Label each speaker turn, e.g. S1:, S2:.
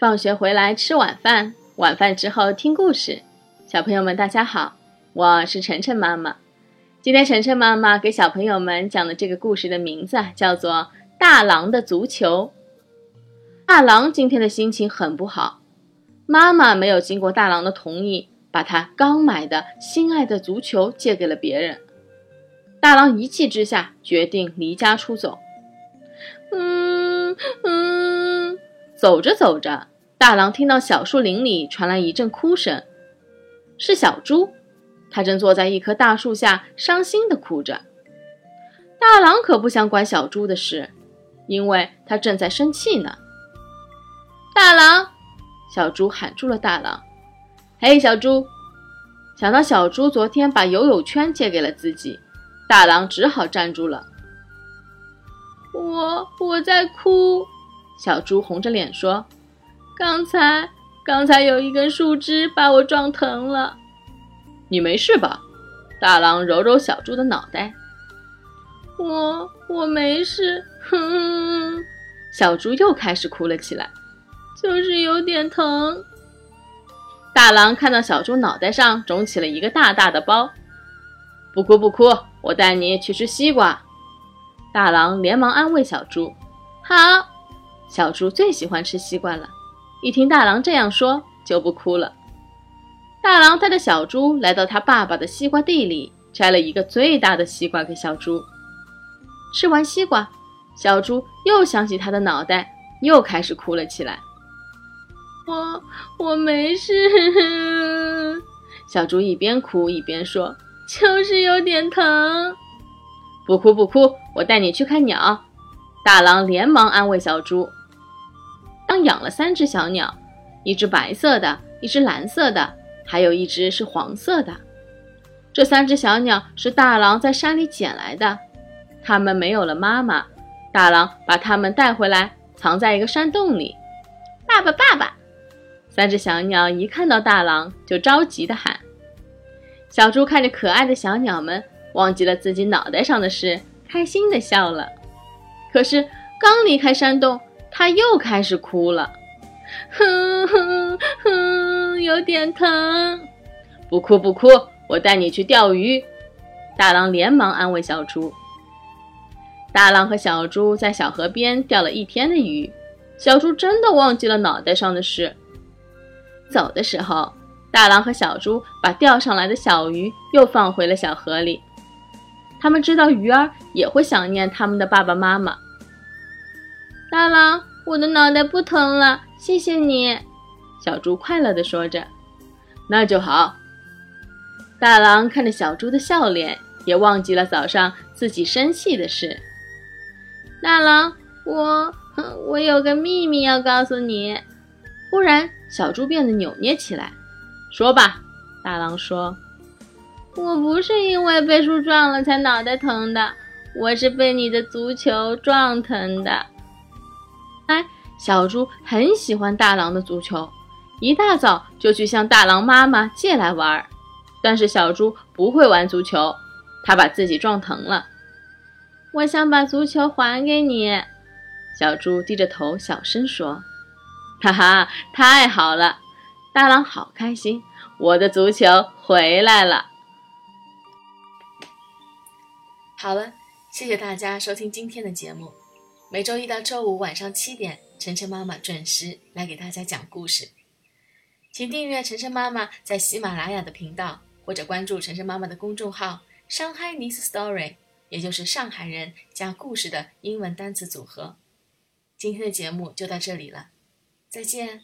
S1: 放学回来吃晚饭，晚饭之后听故事。小朋友们，大家好，我是晨晨妈妈。今天晨晨妈妈给小朋友们讲的这个故事的名字叫做《大狼的足球》。大狼今天的心情很不好，妈妈没有经过大狼的同意，把他刚买的心爱的足球借给了别人。大狼一气之下决定离家出走。嗯嗯，走着走着。大狼听到小树林里传来一阵哭声，是小猪，它正坐在一棵大树下，伤心地哭着。大狼可不想管小猪的事，因为他正在生气呢。大狼，小猪喊住了大狼：“嘿，小猪！”想到小猪昨天把游泳圈借给了自己，大狼只好站住了。我我在哭，小猪红着脸说。刚才，刚才有一根树枝把我撞疼了。你没事吧？大狼揉揉小猪的脑袋。我我没事。哼，小猪又开始哭了起来，就是有点疼。大狼看到小猪脑袋上肿起了一个大大的包，不哭不哭，我带你去吃西瓜。大狼连忙安慰小猪。好，小猪最喜欢吃西瓜了。一听大狼这样说，就不哭了。大狼带着小猪来到他爸爸的西瓜地里，摘了一个最大的西瓜给小猪。吃完西瓜，小猪又想起他的脑袋，又开始哭了起来。我我没事。小猪一边哭一边说：“就是有点疼。”不哭不哭，我带你去看鸟。大狼连忙安慰小猪。当养了三只小鸟，一只白色的，一只蓝色的，还有一只是黄色的。这三只小鸟是大狼在山里捡来的，它们没有了妈妈，大狼把它们带回来，藏在一个山洞里。爸爸，爸爸！三只小鸟一看到大狼，就着急地喊。小猪看着可爱的小鸟们，忘记了自己脑袋上的事，开心地笑了。可是刚离开山洞。他又开始哭了，哼哼哼，有点疼。不哭不哭，我带你去钓鱼。大狼连忙安慰小猪。大狼和小猪在小河边钓了一天的鱼，小猪真的忘记了脑袋上的事。走的时候，大狼和小猪把钓上来的小鱼又放回了小河里。他们知道鱼儿也会想念他们的爸爸妈妈。大狼，我的脑袋不疼了，谢谢你。小猪快乐地说着。那就好。大狼看着小猪的笑脸，也忘记了早上自己生气的事。大狼，我我有个秘密要告诉你。忽然，小猪变得扭捏起来。说吧，大狼说。我不是因为被树撞了才脑袋疼的，我是被你的足球撞疼的。哎，小猪很喜欢大狼的足球，一大早就去向大狼妈妈借来玩。但是小猪不会玩足球，他把自己撞疼了。我想把足球还给你，小猪低着头小声说：“哈哈，太好了！”大狼好开心，我的足球回来了。
S2: 好了，谢谢大家收听今天的节目。每周一到周五晚上七点，晨晨妈妈准时来给大家讲故事。请订阅晨晨妈妈在喜马拉雅的频道，或者关注晨晨妈妈的公众号“上海 Nice Story”，也就是上海人讲故事的英文单词组合。今天的节目就到这里了，再见。